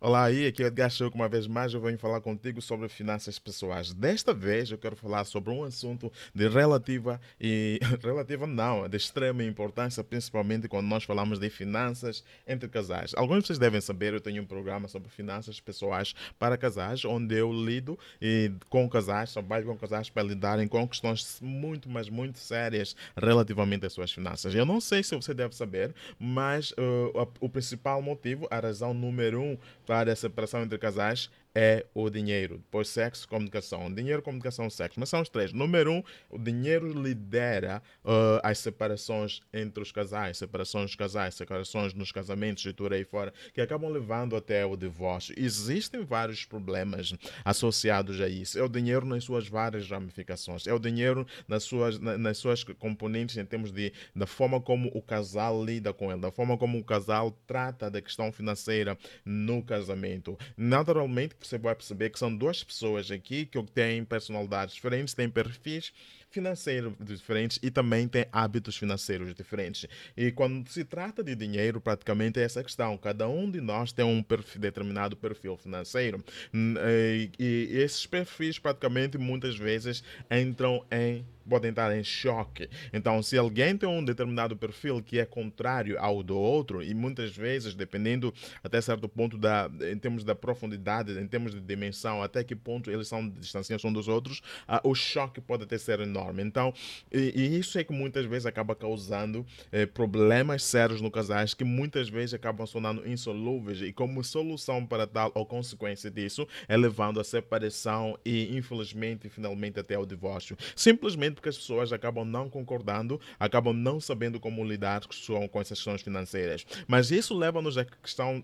Olá aí, aqui é Edgar Show, uma vez mais eu venho falar contigo sobre finanças pessoais. Desta vez eu quero falar sobre um assunto de relativa e relativa não, de extrema importância, principalmente quando nós falamos de finanças entre casais. Alguns de vocês devem saber, eu tenho um programa sobre finanças pessoais para casais, onde eu lido e, com casais, trabalho com casais para lidarem com questões muito, mas muito sérias relativamente às suas finanças. Eu não sei se você deve saber, mas uh, o principal motivo, a razão número um para a separação entre casais é o dinheiro. Depois, sexo, comunicação. Dinheiro, comunicação, sexo. Mas são os três. Número um, o dinheiro lidera uh, as separações entre os casais, separações dos casais, separações nos casamentos e tudo aí fora, que acabam levando até o divórcio. Existem vários problemas associados a isso. É o dinheiro nas suas várias ramificações. É o dinheiro nas suas, nas suas componentes em termos de da forma como o casal lida com ele, da forma como o casal trata da questão financeira no casamento. Naturalmente, você vai perceber que são duas pessoas aqui que têm personalidades diferentes, têm perfis financeiros diferentes e também têm hábitos financeiros diferentes. E quando se trata de dinheiro, praticamente é essa questão. Cada um de nós tem um perfil, determinado perfil financeiro. E, e esses perfis, praticamente, muitas vezes entram em podem estar em choque. Então, se alguém tem um determinado perfil que é contrário ao do outro, e muitas vezes, dependendo até certo ponto da, em termos da profundidade, em termos de dimensão, até que ponto eles são de distanciação dos outros, uh, o choque pode até ser enorme. Então, e, e isso é que muitas vezes acaba causando eh, problemas sérios no casais que muitas vezes acabam sonando insolúveis e como solução para tal ou consequência disso é levando a separação e infelizmente finalmente até o divórcio. Simplesmente porque as pessoas acabam não concordando, acabam não sabendo como lidar com essas questões financeiras. Mas isso leva-nos à questão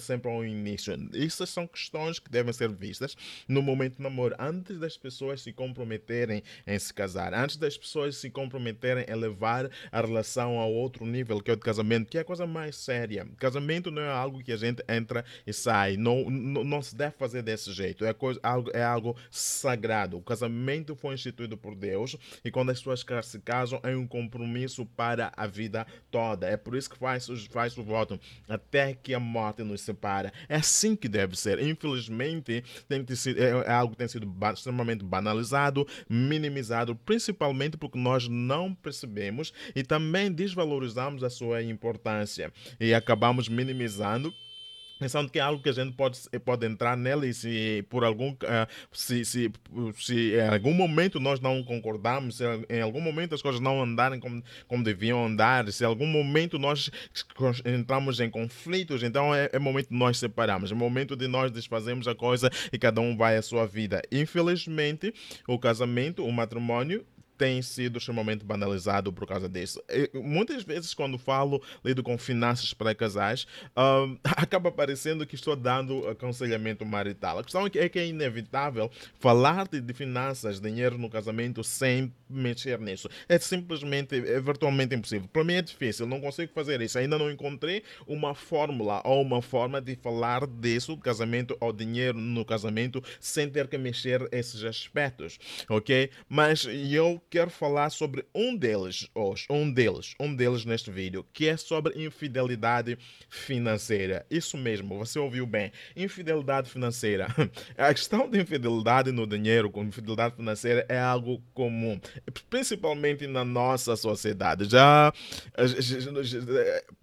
sempre ao início. Essas são questões que devem ser vistas no momento do namoro, antes das pessoas se comprometerem em se casar, antes das pessoas se comprometerem a levar a relação a outro nível, que é o de casamento, que é a coisa mais séria. Casamento não é algo que a gente entra e sai, não, não, não se deve fazer desse jeito, é, coisa, é algo sagrado. O casamento foi instituído por Deus Deus e quando as pessoas se casam é um compromisso para a vida toda. É por isso que faz, faz o voto até que a morte nos separa. É assim que deve ser. Infelizmente, tem é, é algo que tem sido extremamente banalizado, minimizado, principalmente porque nós não percebemos e também desvalorizamos a sua importância e acabamos minimizando pensando que é algo que a gente pode, pode entrar nela e se por algum uh, se, se, se em algum momento nós não concordamos, se em algum momento as coisas não andarem como, como deviam andar, se em algum momento nós entramos em conflitos, então é, é momento de nós separarmos, é momento de nós desfazermos a coisa e cada um vai à sua vida. Infelizmente, o casamento, o matrimônio tem sido extremamente banalizado por causa disso. muitas vezes, quando falo, lido com finanças para casais, uh, acaba parecendo que estou dando aconselhamento marital. A questão é que é, é inevitável falar de, de, finanças, dinheiro no casamento sem mexer nisso. É simplesmente, é virtualmente impossível. Para mim é difícil, não consigo fazer isso. Ainda não encontrei uma fórmula ou uma forma de falar disso, casamento ou dinheiro no casamento, sem ter que mexer esses aspectos, ok? Mas eu quero falar sobre um deles hoje, um deles, um deles neste vídeo, que é sobre infidelidade financeira. Isso mesmo, você ouviu bem. Infidelidade financeira. A questão de infidelidade no dinheiro, com infidelidade financeira, é algo comum, principalmente na nossa sociedade. Já,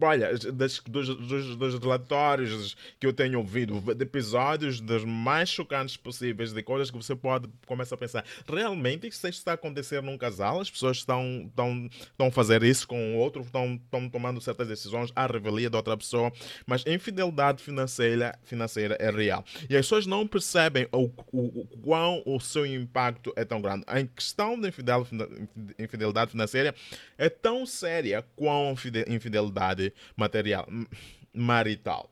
olha, dos, dos, dos relatórios que eu tenho ouvido, de episódios dos mais chocantes possíveis, de coisas que você pode começar a pensar, realmente isso está acontecendo num casal, as pessoas estão, estão, estão a fazer isso com o outro, estão, estão tomando certas decisões à revelia da outra pessoa, mas infidelidade financeira, financeira é real. E as pessoas não percebem o, o, o quão o seu impacto é tão grande. A questão da infidelidade financeira é tão séria quanto infidelidade material, marital.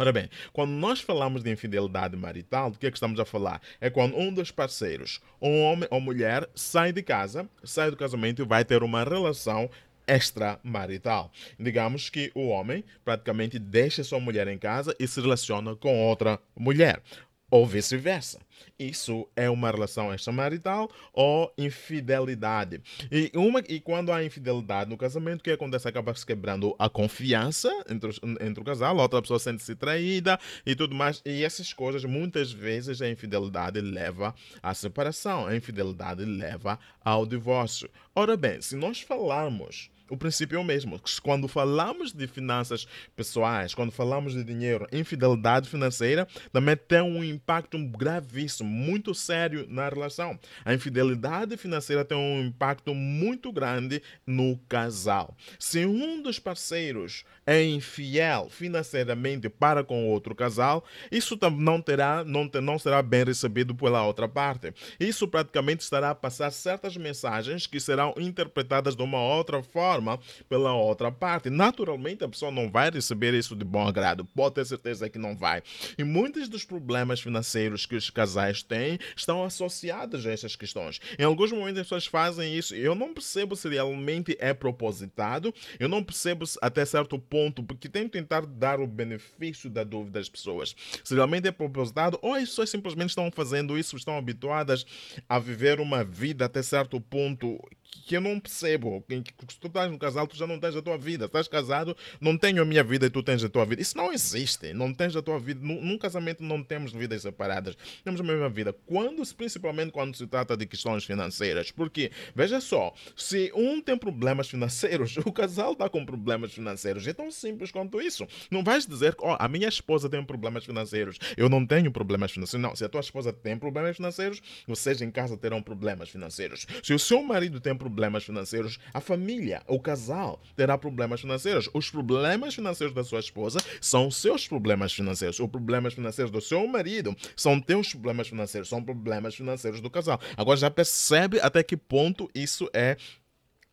Ora bem, quando nós falamos de infidelidade marital, do que é que estamos a falar? É quando um dos parceiros, um homem ou mulher, sai de casa, sai do casamento e vai ter uma relação extramarital. Digamos que o homem praticamente deixa sua mulher em casa e se relaciona com outra mulher. Ou vice-versa. Isso é uma relação extramarital ou infidelidade. E, uma, e quando há infidelidade no casamento, o que acontece? Acaba se quebrando a confiança entre, entre o casal, a outra pessoa sente-se traída e tudo mais. E essas coisas, muitas vezes, a infidelidade leva à separação, a infidelidade leva ao divórcio. Ora bem, se nós falarmos o princípio é o mesmo. Quando falamos de finanças pessoais, quando falamos de dinheiro, infidelidade financeira também tem um impacto gravíssimo, muito sério na relação. A infidelidade financeira tem um impacto muito grande no casal. Se um dos parceiros é infiel financeiramente para com outro casal, isso não terá, não, ter, não será bem recebido pela outra parte. Isso praticamente estará a passar certas mensagens que serão interpretadas de uma outra forma forma pela outra parte. Naturalmente, a pessoa não vai receber isso de bom agrado, pode ter certeza que não vai. E muitos dos problemas financeiros que os casais têm estão associados a essas questões. Em alguns momentos, as pessoas fazem isso. Eu não percebo se realmente é propositado, eu não percebo até certo ponto, porque tento tentar dar o benefício da dúvida às pessoas. Se realmente é propositado, ou as pessoas simplesmente estão fazendo isso, estão habituadas a viver uma vida até certo ponto que eu não percebo. Que, se tu estás no casal, tu já não tens a tua vida. Estás casado, não tenho a minha vida e tu tens a tua vida. Isso não existe. Não tens a tua vida. Num, num casamento não temos vidas separadas. Temos a mesma vida. Quando, principalmente quando se trata de questões financeiras. Porque, veja só, se um tem problemas financeiros, o casal está com problemas financeiros. É tão simples quanto isso. Não vais dizer que oh, a minha esposa tem problemas financeiros. Eu não tenho problemas financeiros. Não, se a tua esposa tem problemas financeiros, vocês em casa terão problemas financeiros. Se o seu marido tem problemas financeiros, a família, o casal, terá problemas financeiros. Os problemas financeiros da sua esposa são seus problemas financeiros. Os problemas financeiros do seu marido são teus problemas financeiros, são problemas financeiros do casal. Agora já percebe até que ponto isso é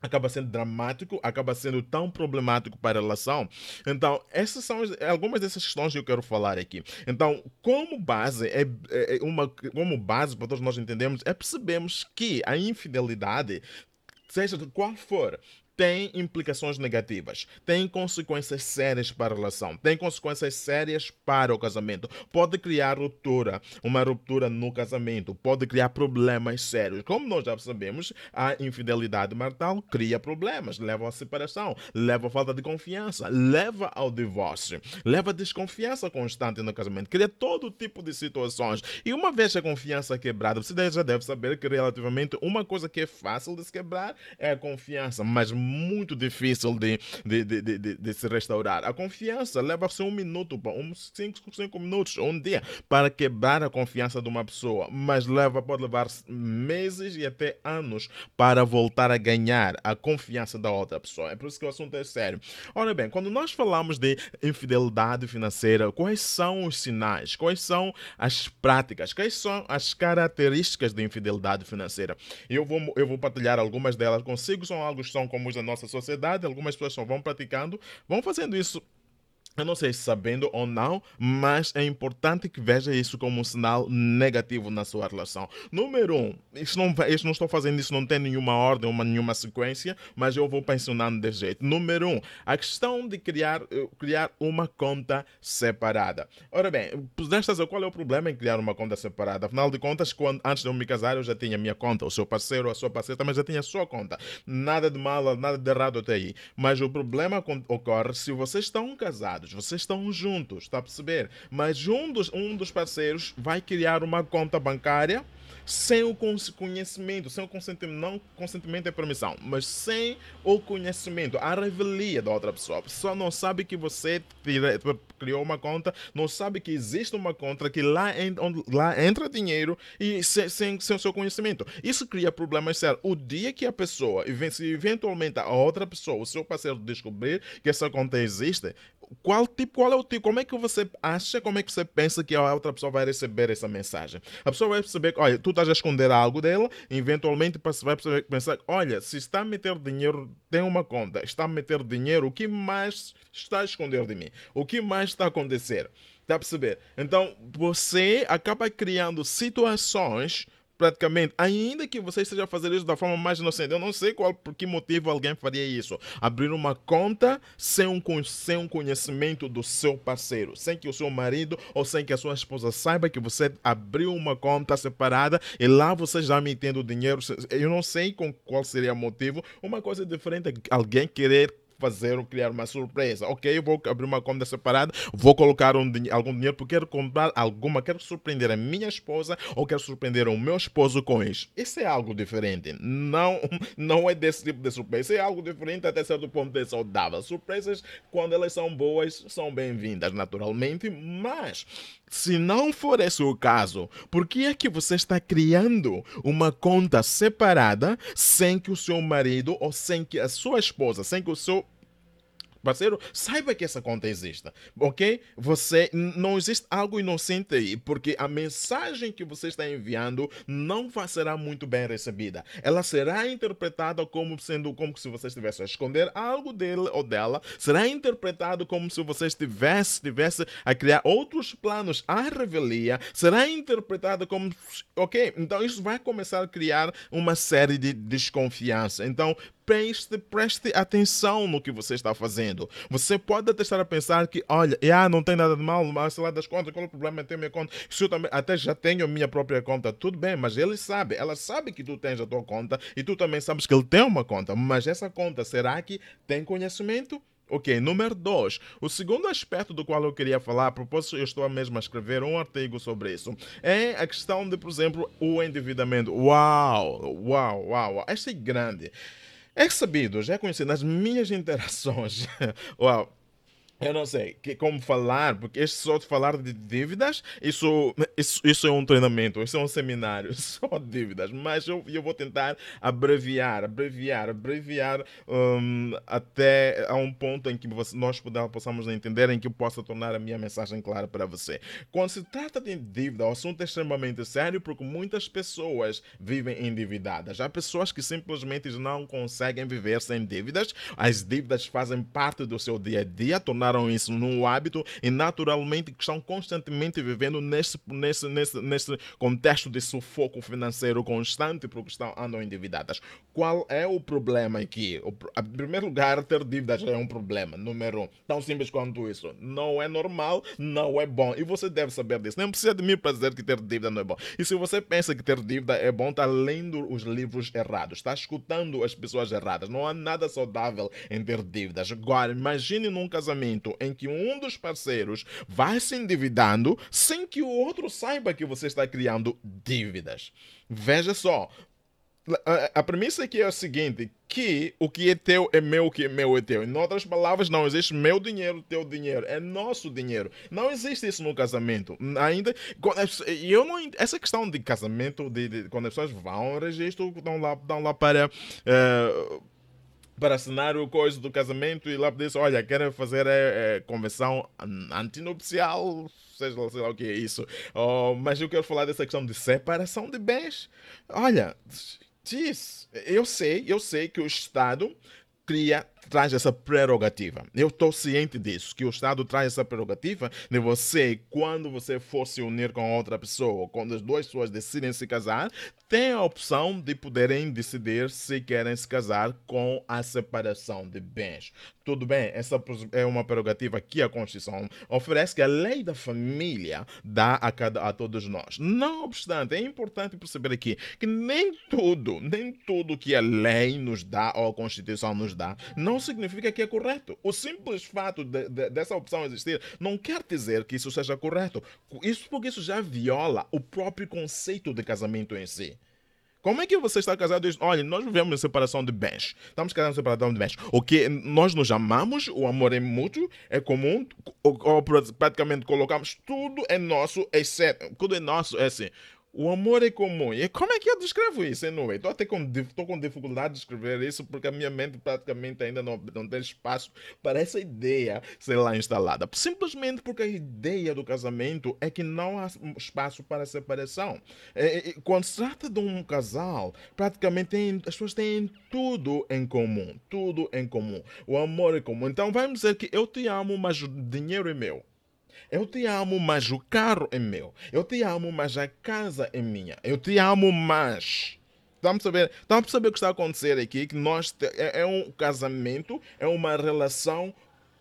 acaba sendo dramático, acaba sendo tão problemático para a relação. Então, essas são algumas dessas questões que eu quero falar aqui. Então, como base, é, é uma, como base para todos nós entendermos, é percebemos que a infidelidade seja qual for, tem implicações negativas, tem consequências sérias para a relação, tem consequências sérias para o casamento. Pode criar ruptura, uma ruptura no casamento, pode criar problemas sérios. Como nós já sabemos, a infidelidade marital cria problemas, leva à separação, leva à falta de confiança, leva ao divórcio, leva à desconfiança constante no casamento, cria todo tipo de situações. E uma vez a confiança quebrada, você já deve saber que relativamente uma coisa que é fácil de se quebrar é a confiança, mas muito difícil de, de, de, de, de se restaurar. A confiança leva-se um minuto, uns 5, 5 minutos, um dia, para quebrar a confiança de uma pessoa, mas leva, pode levar meses e até anos para voltar a ganhar a confiança da outra pessoa. É por isso que o assunto é sério. Ora bem, quando nós falamos de infidelidade financeira, quais são os sinais? Quais são as práticas? Quais são as características de infidelidade financeira? Eu vou, eu vou partilhar algumas delas consigo, são algo são comuns da nossa sociedade, algumas pessoas só vão praticando, vão fazendo isso eu não sei se sabendo ou não, mas é importante que veja isso como um sinal negativo na sua relação. Número um, isso não, isso não estou fazendo isso, não tem nenhuma ordem, uma, nenhuma sequência, mas eu vou pensionando desse jeito. Número um, a questão de criar, eh, criar uma conta separada. Ora bem, dizer qual é o problema em criar uma conta separada? Afinal de contas, quando, antes de eu me casar, eu já tinha minha conta, o seu parceiro, a sua parceira também já tinha a sua conta. Nada de mal, nada de errado até aí. Mas o problema ocorre se vocês estão casados vocês estão juntos, está a perceber? Mas um dos, um dos parceiros vai criar uma conta bancária sem o conhecimento, sem o consentimento, não consentimento é permissão, mas sem o conhecimento, a revelia da outra pessoa. A pessoa não sabe que você criou uma conta, não sabe que existe uma conta que lá, onde, lá entra dinheiro e sem, sem, sem o seu conhecimento. Isso cria problemas sérios. O dia que a pessoa, se eventualmente a outra pessoa, o seu parceiro descobrir que essa conta existe, qual tipo, qual é o tipo, como é que você acha, como é que você pensa que a outra pessoa vai receber essa mensagem? A pessoa vai perceber que, olha, tu estás a esconder algo dela, eventualmente vai perceber, pensar, olha, se está a meter dinheiro, tem uma conta, está a meter dinheiro, o que mais está a esconder de mim? O que mais está a acontecer? Está a perceber? Então, você acaba criando situações praticamente, ainda que você esteja fazer isso da forma mais inocente, eu não sei qual, por que motivo alguém faria isso. Abrir uma conta sem um, sem um conhecimento do seu parceiro, sem que o seu marido ou sem que a sua esposa saiba que você abriu uma conta separada e lá você já me entende o dinheiro. Eu não sei com qual seria o motivo. Uma coisa diferente é alguém querer fazer ou criar uma surpresa. Ok, eu vou abrir uma conta separada, vou colocar um, algum dinheiro porque quero comprar alguma, quero surpreender a minha esposa ou quero surpreender o meu esposo com isso. Isso é algo diferente. Não, não é desse tipo de surpresa. é algo diferente até certo ponto é saudável. Surpresas, quando elas são boas, são bem-vindas naturalmente, mas se não for esse o caso, por que é que você está criando uma conta separada sem que o seu marido ou sem que a sua esposa, sem que o seu parceiro, saiba que essa conta existe, ok? Você não existe algo inocente aí, porque a mensagem que você está enviando não será muito bem recebida. Ela será interpretada como sendo como se você estivesse a esconder algo dele ou dela, será interpretado como se você estivesse, estivesse a criar outros planos à revelia, será interpretado como, ok? Então isso vai começar a criar uma série de desconfiança. Então preste, preste atenção no que você está fazendo. Você pode até estar a pensar que, olha, ah, não tem nada de mal, mas sei lá das contas, qual é o problema em ter minha conta? Se eu também até já tenho a minha própria conta, tudo bem, mas ele sabe, ela sabe que tu tens a tua conta e tu também sabes que ele tem uma conta, mas essa conta, será que tem conhecimento? Ok, número 2. O segundo aspecto do qual eu queria falar, a propósito, eu estou mesmo a escrever um artigo sobre isso, é a questão de, por exemplo, o endividamento. Uau, uau, uau, uau. Esta é grande. É sabido, já é conhecido nas minhas interações. Uau, eu não sei que, como falar, porque este só de falar de dívidas, isso, isso, isso é um treinamento, isso é um seminário, só dívidas. Mas eu, eu vou tentar abreviar, abreviar, abreviar um, até a um ponto em que você, nós podamos, possamos entender, em que eu possa tornar a minha mensagem clara para você. Quando se trata de dívida, o assunto é extremamente sério porque muitas pessoas vivem endividadas. Há pessoas que simplesmente não conseguem viver sem dívidas, as dívidas fazem parte do seu dia a dia, tornar tornaram isso num hábito e naturalmente estão constantemente vivendo nesse, nesse, nesse, nesse contexto de sufoco financeiro constante porque estão, andam endividadas. Qual é o problema aqui? O, em primeiro lugar, ter dívidas é um problema, número um. Tão simples quanto isso. Não é normal, não é bom. E você deve saber disso. Nem precisa de mim para dizer que ter dívida não é bom. E se você pensa que ter dívida é bom, está lendo os livros errados, está escutando as pessoas erradas. Não há nada saudável em ter dívidas. Agora, imagine num casamento momento em que um dos parceiros vai se endividando sem que o outro saiba que você está criando dívidas. Veja só, a, premissa aqui é a seguinte: que o que é teu é meu, o que é meu é teu. Em outras palavras, não existe meu dinheiro, teu dinheiro. É nosso dinheiro. Não existe isso no casamento. Ainda. Eu não, essa questão de casamento, de, de quando as pessoas vão ao registro, dão lá, lá para. Uh, para assinar o coisa do casamento e lá disse, olha, querem fazer é, é, convenção antinupcial, seja lá, sei lá o que é isso. Oh, mas eu quero falar dessa questão de separação de bens. Olha, diz, eu sei, eu sei que o Estado cria, traz essa prerrogativa. Eu estou ciente disso, que o Estado traz essa prerrogativa de você, quando você for se unir com outra pessoa, quando as duas pessoas decidem se casar, tem a opção de poderem decidir se querem se casar com a separação de bens. Tudo bem, essa é uma prerrogativa que a Constituição oferece, que a lei da família dá a, cada, a todos nós. Não obstante, é importante perceber aqui que nem tudo, nem tudo que a lei nos dá ou a Constituição nos dá, não significa que é correto. O simples fato de, de, dessa opção existir não quer dizer que isso seja correto. Isso porque isso já viola o próprio conceito de casamento em si. Como é que você está casado e diz, olha, nós vivemos em separação de bens. Estamos casados em separação de bens. O que nós nos amamos, o amor é mútuo, é comum, ou, ou praticamente colocamos tudo é nosso, exceto, tudo é nosso, é assim. O amor é comum. E como é que eu descrevo isso? Estou até com, tô com dificuldade de escrever isso porque a minha mente praticamente ainda não, não tem espaço para essa ideia ser lá instalada. Simplesmente porque a ideia do casamento é que não há espaço para separação. É, é, quando se trata de um casal, praticamente tem, as pessoas têm tudo em comum. Tudo em comum. O amor é comum. Então vamos dizer que eu te amo, mas o dinheiro é meu. Eu te amo, mas o carro é meu. Eu te amo, mas a casa é minha. Eu te amo, mas. Estamos a saber, estamos a perceber o que está a acontecer aqui, que nós é, é um casamento, é uma relação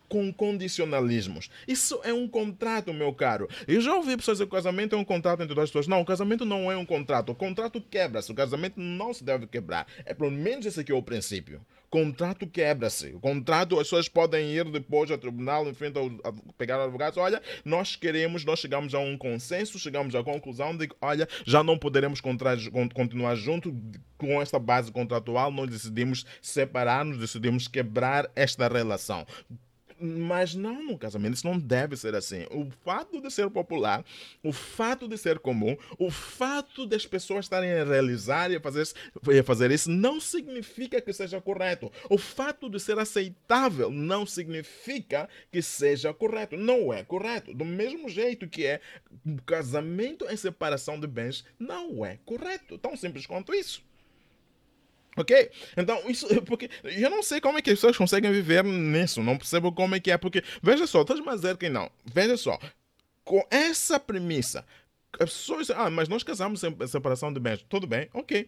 com condicionalismos. Isso é um contrato, meu caro. Eu já ouvi pessoas dizer que o casamento é um contrato entre duas pessoas. Não, o casamento não é um contrato. O contrato quebra-se. O casamento não se deve quebrar. É pelo menos esse aqui é o princípio. Contrato quebra-se. O contrato, as pessoas podem ir depois ao tribunal, enfim, a pegar advogados. Olha, nós queremos, nós chegamos a um consenso, chegamos à conclusão de que, olha, já não poderemos continuar junto com esta base contratual. Nós decidimos separar-nos, decidimos quebrar esta relação. Mas não no casamento, isso não deve ser assim. O fato de ser popular, o fato de ser comum, o fato das pessoas estarem a realizar e a fazer, fazer isso não significa que seja correto. O fato de ser aceitável não significa que seja correto. Não é correto. Do mesmo jeito que é casamento em separação de bens, não é correto. Tão simples quanto isso. Ok? Então, isso porque eu não sei como é que as pessoas conseguem viver nisso, não percebo como é que é, porque veja só, estás a dizer que não, veja só, com essa premissa, as pessoas, ah, mas nós casamos em separação de bens, tudo bem, ok.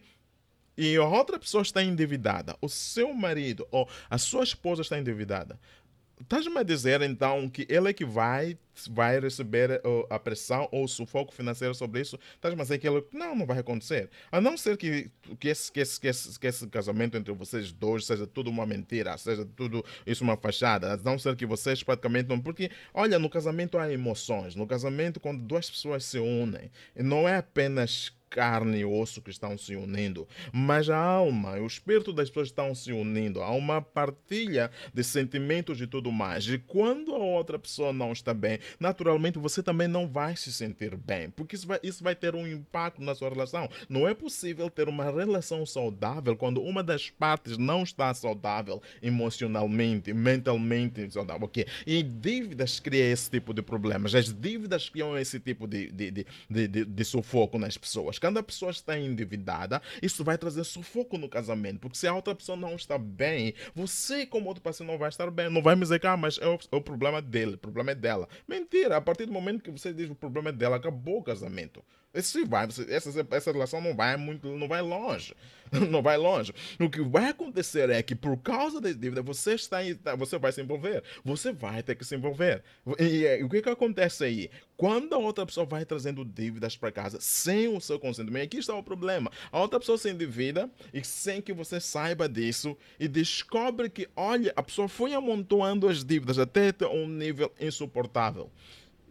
E a outra pessoa está endividada, o seu marido ou a sua esposa está endividada. Estás-me a dizer então que ele é que vai, vai receber uh, a pressão ou o sufoco financeiro sobre isso? Estás-me a dizer que ele. Não, não vai acontecer. A não ser que, que, esse, que, esse, que, esse, que esse casamento entre vocês dois seja tudo uma mentira, seja tudo isso uma fachada. A não ser que vocês praticamente não. Porque, olha, no casamento há emoções. No casamento, quando duas pessoas se unem, não é apenas carne e osso que estão se unindo, mas a alma e o espírito das pessoas estão se unindo. Há uma partilha de sentimentos e tudo mais. E quando a outra pessoa não está bem, naturalmente você também não vai se sentir bem, porque isso vai, isso vai ter um impacto na sua relação. Não é possível ter uma relação saudável quando uma das partes não está saudável emocionalmente, mentalmente saudável. Okay? E dívidas criam esse tipo de problemas. As dívidas criam esse tipo de, de, de, de, de, sufoco nas pessoas. Quando a pessoa está endividada, isso vai trazer sufoco no casamento. Porque se a outra pessoa não está bem, você, como outro parceiro, não vai estar bem. Não vai me dizer que ah, mas é o, é o problema dele, o problema é dela. Mentira, a partir do momento que você diz o problema é dela, acabou o casamento. Esse vai, essa, essa relação não vai muito, não vai longe. Não vai longe. O que vai acontecer é que por causa da dívida você está, tá, você vai se envolver. Você vai ter que se envolver. E, e o que que acontece aí? Quando a outra pessoa vai trazendo dívidas para casa sem o seu consentimento, aqui está o problema. A outra pessoa se endivida e sem que você saiba disso e descobre que, olha, a pessoa foi amontoando as dívidas até um nível insuportável.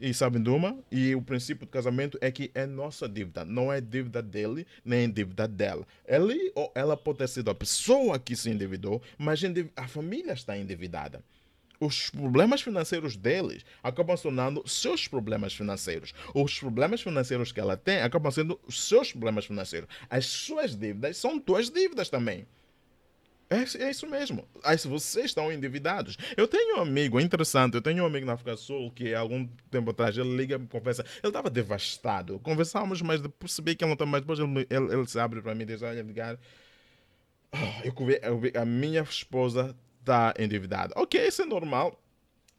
E sabem de uma? E o princípio do casamento é que é nossa dívida, não é dívida dele, nem dívida dela. Ele ou ela pode ter sido a pessoa que se endividou, mas a família está endividada. Os problemas financeiros deles acabam tornando seus problemas financeiros. Os problemas financeiros que ela tem acabam sendo seus problemas financeiros. As suas dívidas são tuas dívidas também. É, é, isso mesmo. Aí se vocês estão endividados. Eu tenho um amigo, é interessante, eu tenho um amigo na África Sul que há algum tempo atrás ele liga me conversa. Ele estava devastado. Conversamos, mas percebi que ele não está mais. Depois ele, ele, ele, se abre para mim e diz: Olha, ligar. Oh, eu, eu, a minha esposa está endividada. Ok, isso é normal.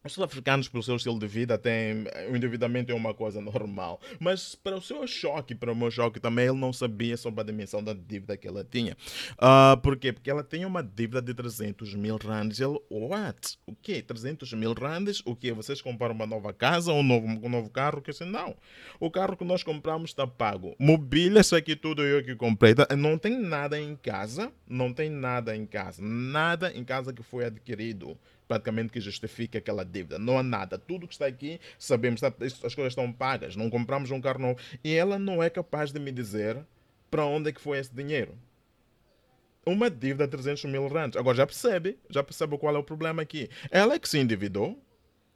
Os sul-africanos, pelo seu estilo de vida, têm. O endividamento é uma coisa normal. Mas, para o seu choque, para o meu choque também, ele não sabia sobre a dimensão da dívida que ela tinha. Uh, por quê? Porque ela tinha uma dívida de 300 mil randes. Ele, what? O quê? 300 mil randes? O quê? Vocês compraram uma nova casa, um novo, um novo carro? Que assim, não. O carro que nós compramos está pago. Mobília, isso aqui tudo eu que comprei. Tá, não tem nada em casa. Não tem nada em casa. Nada em casa que foi adquirido praticamente que justifique aquela dívida. Não há nada. Tudo que está aqui, sabemos, as coisas estão pagas. Não compramos um carro novo. E ela não é capaz de me dizer para onde é que foi esse dinheiro. Uma dívida de 300 mil rands. Agora já percebe, já percebe qual é o problema aqui. Ela é que se endividou.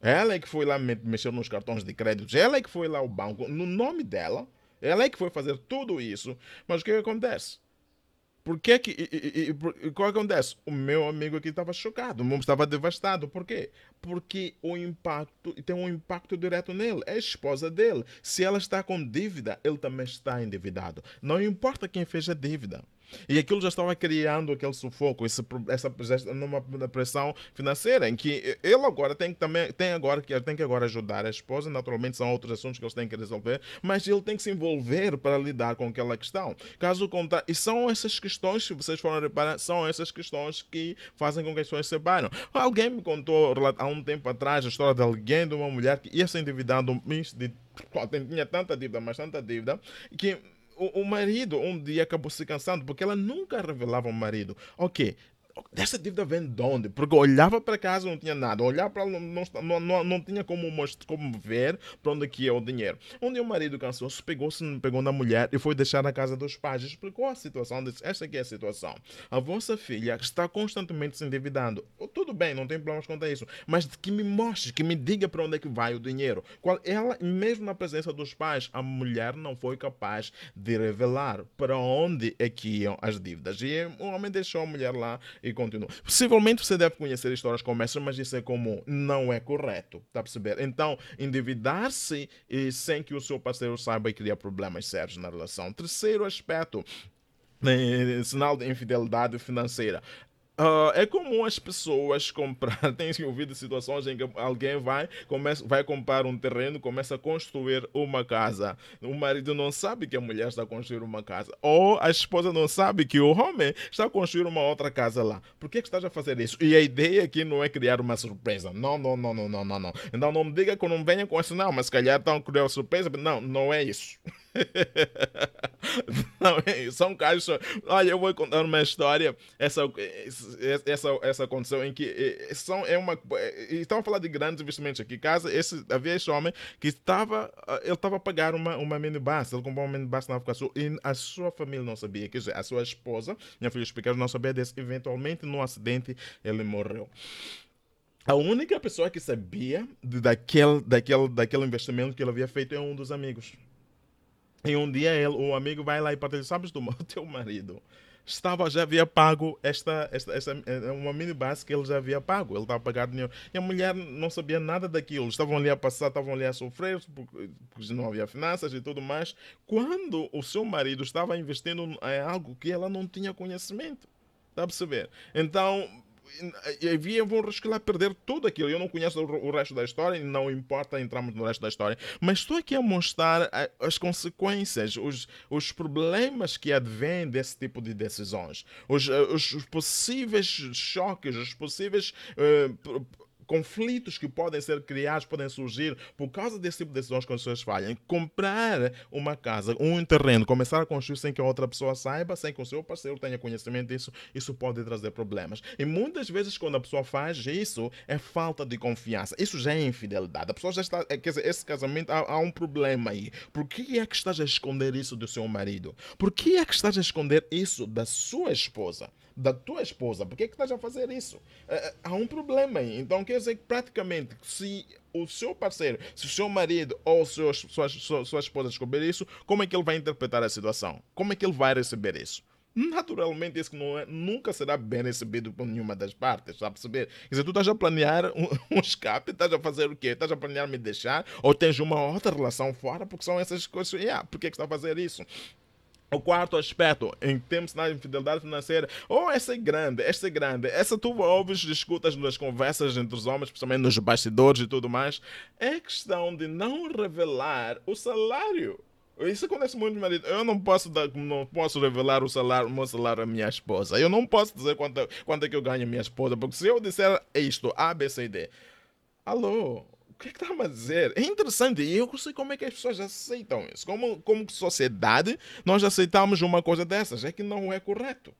Ela é que foi lá mexer nos cartões de crédito. Ela é que foi lá ao banco, no nome dela. Ela é que foi fazer tudo isso. Mas o que, que acontece? Por que que. E, e, e, qual acontece? O meu amigo aqui estava chocado, o mundo estava devastado. Por quê? Porque o impacto tem um impacto direto nele. É a esposa dele. Se ela está com dívida, ele também está endividado. Não importa quem fez a dívida. E aquilo já estava criando aquele sufoco, esse, essa, numa pressão financeira, em que ele agora tem que também tem agora que tem que agora ajudar a esposa, naturalmente são outros assuntos que eles têm que resolver, mas ele tem que se envolver para lidar com aquela questão. Caso contrário, e são essas questões, se vocês forem reparar, são essas questões que fazem com que as pessoas se separam. Alguém me contou há um tempo atrás a história de alguém, de uma mulher que ia se endividando, tinha tanta dívida, mas tanta dívida, que o, o marido um dia acabou se cansando porque ela nunca revelava o marido. Ok, essa dívida vem de onde? Porque olhava para casa não tinha nada, olhava para não, não, não, não tinha como, mostrar, como ver para onde que é o dinheiro. Onde o marido cansou-se, pegou-se pegou na mulher e foi deixar na casa dos pais. Explicou a situação, disse, esta aqui é a situação. A vossa filha está constantemente se endividando. Tudo bem, não tem problemas quanto a isso, mas que me mostre, que me diga para onde é que vai o dinheiro. Qual, ela, mesmo na presença dos pais, a mulher não foi capaz de revelar para onde é que iam as dívidas. E o homem deixou a mulher lá e continua. Possivelmente você deve conhecer histórias como essa, mas isso é comum. Não é correto. Está a perceber? Então, endividar-se sem que o seu parceiro saiba criar problemas sérios na relação. Terceiro aspecto, eh, sinal de infidelidade financeira. Uh, é comum as pessoas comprar, tem ouvido situações em que alguém vai, começa, vai comprar um terreno, começa a construir uma casa. O marido não sabe que a mulher está a construir uma casa. Ou a esposa não sabe que o homem está a construir uma outra casa lá. Por que, que estás a fazer isso? E a ideia aqui não é criar uma surpresa. Não, não, não, não, não, não. não. Então não me diga que não venha com isso, não, mas se calhar estão a criar uma surpresa. Não, não é isso. Não, são casos. Olha, eu vou contar uma história. Essa, essa, essa aconteceu em que são, é uma. Estão a falar de grandes investimentos aqui. Casa, esse, havia esse homem que estava. Ele estava a pagar uma, uma minibus. Ele comprou uma minibus na África Sul e a sua família não sabia. Quer dizer, a sua esposa, minha filha pequenos, não sabia desse. Eventualmente, no acidente, ele morreu. A única pessoa que sabia daquele, daquele, daquele investimento que ele havia feito é um dos amigos. E um dia ele, o amigo vai lá e partilha, sabes do teu marido? Estava, já havia pago esta, esta, esta é uma minibus que ele já havia pago, ele estava pagar dinheiro. E a mulher não sabia nada daquilo, estavam ali a passar, estavam ali a sofrer, porque, porque não havia finanças e tudo mais. Quando o seu marido estava investindo em algo que ela não tinha conhecimento. Está a perceber? Então, havia vão lá perder tudo aquilo. Eu não conheço o, resto da história, não importa entrarmos no resto da história, mas estou aqui a mostrar as consequências, os, os problemas que advêm desse tipo de decisões, os, os possíveis choques, os possíveis uh, conflitos que podem ser criados, podem surgir por causa desse tipo de decisões que as pessoas falham. Comprar uma casa, um terreno, começar a construir sem que a outra pessoa saiba, sem que o seu parceiro tenha conhecimento disso, isso pode trazer problemas. E muitas vezes, quando a pessoa faz isso, é falta de confiança. Isso já é infidelidade. A pessoa já está. Quer dizer, esse casamento há, há um problema aí. Por que é que estás a esconder isso do seu marido? Por que é que estás a esconder isso da sua esposa? da tua esposa. Por que, é que estás a fazer isso? Uh, há um problema aí. Então quer dizer que praticamente se o seu parceiro, se o seu marido ou seu, sua, sua, sua esposa descobrir isso, como é que ele vai interpretar a situação? Como é que ele vai receber isso? naturalmente isso não é, nunca será bem recebido por nenhuma das partes, está a perceber? Quer dizer, tu estás a planear um, um, escape, estás a fazer o quê? Estás a planear me deixar ou tens uma outra relação fora, porque são essas coisas. Yeah, por que, é que está a fazer isso? O quarto aspecto, em termos de infidelidade financeira, oh, essa é grande, essa é grande, essa tu ouves, escutas nas conversas entre os homens, principalmente nos bastidores e tudo mais, é questão de não revelar o salário. Isso acontece muito, marido. Eu não posso, dar, não posso revelar o salário, o meu salário à minha esposa. Eu não posso dizer quanto, quanto é que eu ganho minha esposa, porque se eu disser isto, A, B, C, D, alô, o que é que está a dizer? É interessante e eu não sei como é que as pessoas aceitam isso. Como, como sociedade, nós aceitamos uma coisa dessas. É que não é correto.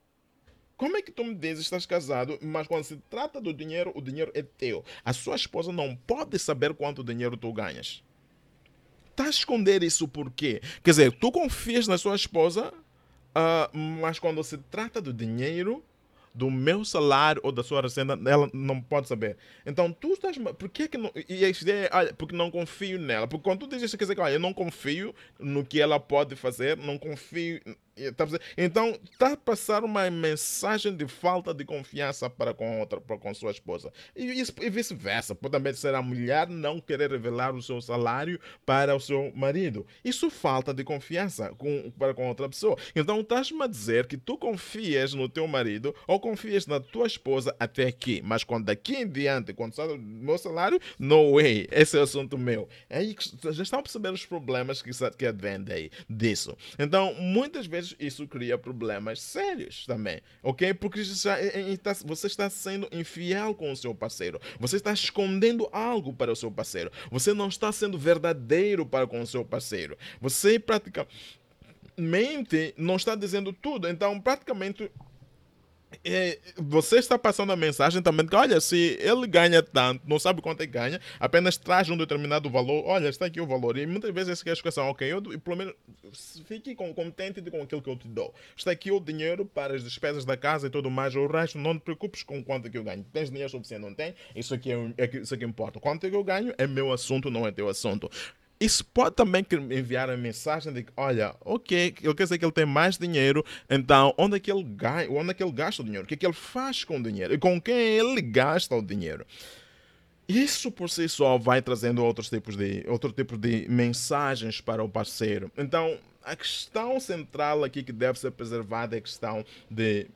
Como é que tu me dizes que estás casado, mas quando se trata do dinheiro, o dinheiro é teu? A sua esposa não pode saber quanto dinheiro tu ganhas. Está a esconder isso por quê? Quer dizer, tu confias na sua esposa, uh, mas quando se trata do dinheiro, do meu salário ou da sua receita, ela não pode saber. Então, tu estás. Por que, que não. E a ideia é, porque não confio nela. Porque quando tu dizes isso, quer dizer que olha, eu não confio no que ela pode fazer, não confio. Tá então, está a passar uma mensagem de falta de confiança para com outra, para com sua esposa. E, e vice-versa. Pode também ser a mulher não querer revelar o seu salário para o seu marido. Isso falta de confiança com, para com outra pessoa. Então, estás-me a dizer que tu confias no teu marido ou confias na tua esposa até aqui. Mas quando daqui em diante, quando sai do meu salário, no way. Esse é o assunto meu. É aí já estão a perceber os problemas que, que advêm daí, disso. Então, muitas vezes isso cria problemas sérios também, ok? Porque já, tá, você está sendo infiel com o seu parceiro, você está escondendo algo para o seu parceiro, você não está sendo verdadeiro para com o seu parceiro, você praticamente não está dizendo tudo, então praticamente é, você está passando a mensagem também que, olha, se ele ganha tanto, não sabe quanto ele ganha, apenas traz um determinado valor, olha, está aqui o valor. E muitas vezes essa questão, ok, eu, pelo menos fique contente com aquilo que eu te dou. Está aqui o dinheiro para as despesas da casa e tudo mais, o resto não te preocupes com quanto que eu ganho. Tens dinheiro suficiente, não tem? Isso aqui é, é isso aqui importa. Quanto que eu ganho é meu assunto, não é teu assunto. Isso pode também enviar a mensagem de que, olha, ok, eu quero dizer que ele tem mais dinheiro, então onde é que ele ganha, onde é que ele gasta o dinheiro? O que é que ele faz com o dinheiro? E com quem ele gasta o dinheiro? Isso por si só vai trazendo outros tipos de, outro tipo de mensagens para o parceiro. Então, a questão central aqui que deve ser preservada é a questão de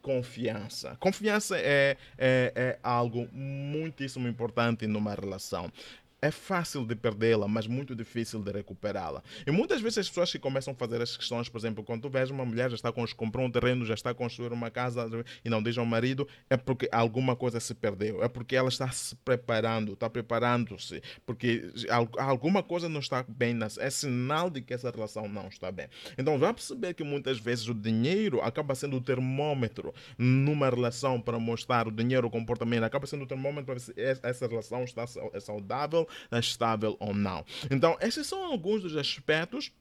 confiança. Confiança é, é, é algo muitíssimo importante numa relação é fácil de perdê-la, mas muito difícil de recuperá-la. E muitas vezes as pessoas que começam a fazer as questões, por exemplo, quando tu vês uma mulher já está com, comprou um terreno, já está a construir uma casa e não diz ao marido, é porque alguma coisa se perdeu, é porque ela está se preparando, está preparando-se, porque alguma coisa não está bem, é sinal de que essa relação não está bem. Então vai perceber que muitas vezes o dinheiro acaba sendo o termômetro numa relação para mostrar o dinheiro, o comportamento, acaba sendo o termômetro para ver se essa relação está é saudável estável ou não. Então, esses são alguns dos aspectos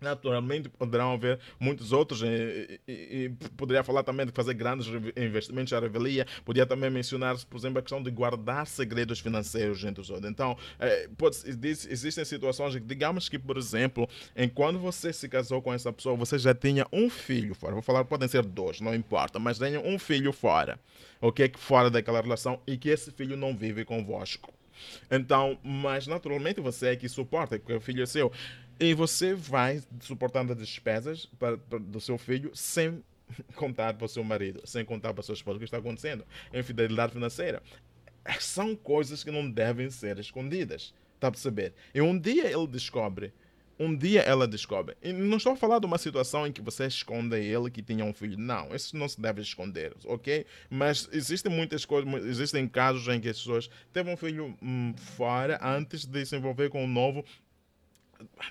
Naturalmente poderão haver muitos outros e, e, e, poderia falar também de fazer grandes investimentos à revelia, podia também mencionar, por exemplo, a questão de guardar segredos financeiros entre os outros. Então, é, pode, existem situações, digamos que, por exemplo, enquanto você se casou com essa pessoa, você já tinha um filho fora. Vou falar, podem ser dois, não importa, mas tenha um filho fora, ok? Fora daquela relação e que esse filho não vive convosco. Então, mas naturalmente você é que suporta, porque o filho é seu. E você vai suportando as despesas para, para, do seu filho sem contar para o seu marido, sem contar para a sua esposa o que está acontecendo. Infidelidade financeira. São coisas que não devem ser escondidas. Está a perceber? E um dia ele descobre um dia ela descobre. E não estou a falar de uma situação em que você esconde ele que tinha um filho. Não, isso não se deve esconder, ok? Mas existem muitas coisas, existem casos em que as pessoas teve um filho hum, fora antes de se envolver com um novo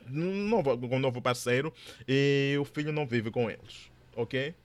novo, um novo parceiro e o filho não vive com eles, ok?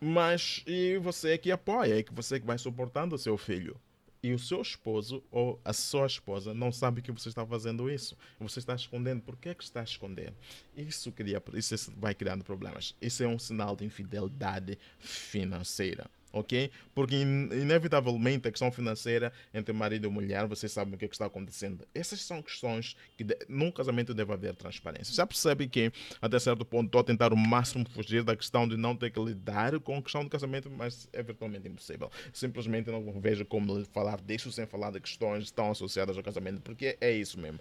Mas e você é que apoia, é que você que vai suportando o seu filho e o seu esposo ou a sua esposa não sabe que você está fazendo isso. Você está escondendo. Por que, é que está escondendo? Isso, cria, isso vai criando problemas. Isso é um sinal de infidelidade financeira ok? Porque inevitavelmente a questão financeira entre marido e mulher, vocês sabem o que, é que está acontecendo. Essas são questões que num casamento deve haver transparência. Já percebe que até certo ponto estou a tentar o máximo fugir da questão de não ter que lidar com a questão do casamento, mas é virtualmente impossível. Simplesmente não vejo como falar disso sem falar de questões tão associadas ao casamento, porque é isso mesmo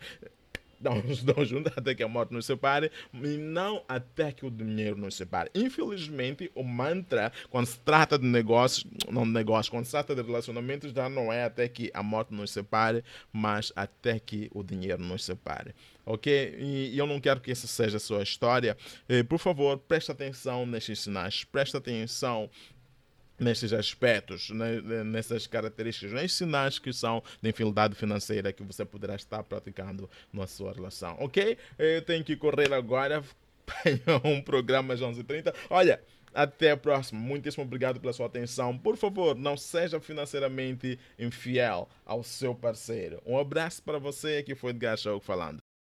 estão juntos até que a morte nos separe e não até que o dinheiro nos separe. Infelizmente, o mantra, quando se trata de negócios, não de negócios, quando se trata de relacionamentos, já não é até que a morte nos separe, mas até que o dinheiro nos separe. Ok? E, eu não quero que essa seja a sua história. por favor, preste atenção nestes sinais, preste atenção nestes aspectos, né, nessas características, nesses sinais que são de infidelidade financeira que você poderá estar praticando na sua relação. Ok? Eu tenho que correr agora. um programa às 11h30. Olha, até a próxima. Muitíssimo obrigado pela sua atenção. Por favor, não seja financeiramente infiel ao seu parceiro. Um abraço para você. Aqui foi Edgar Show falando.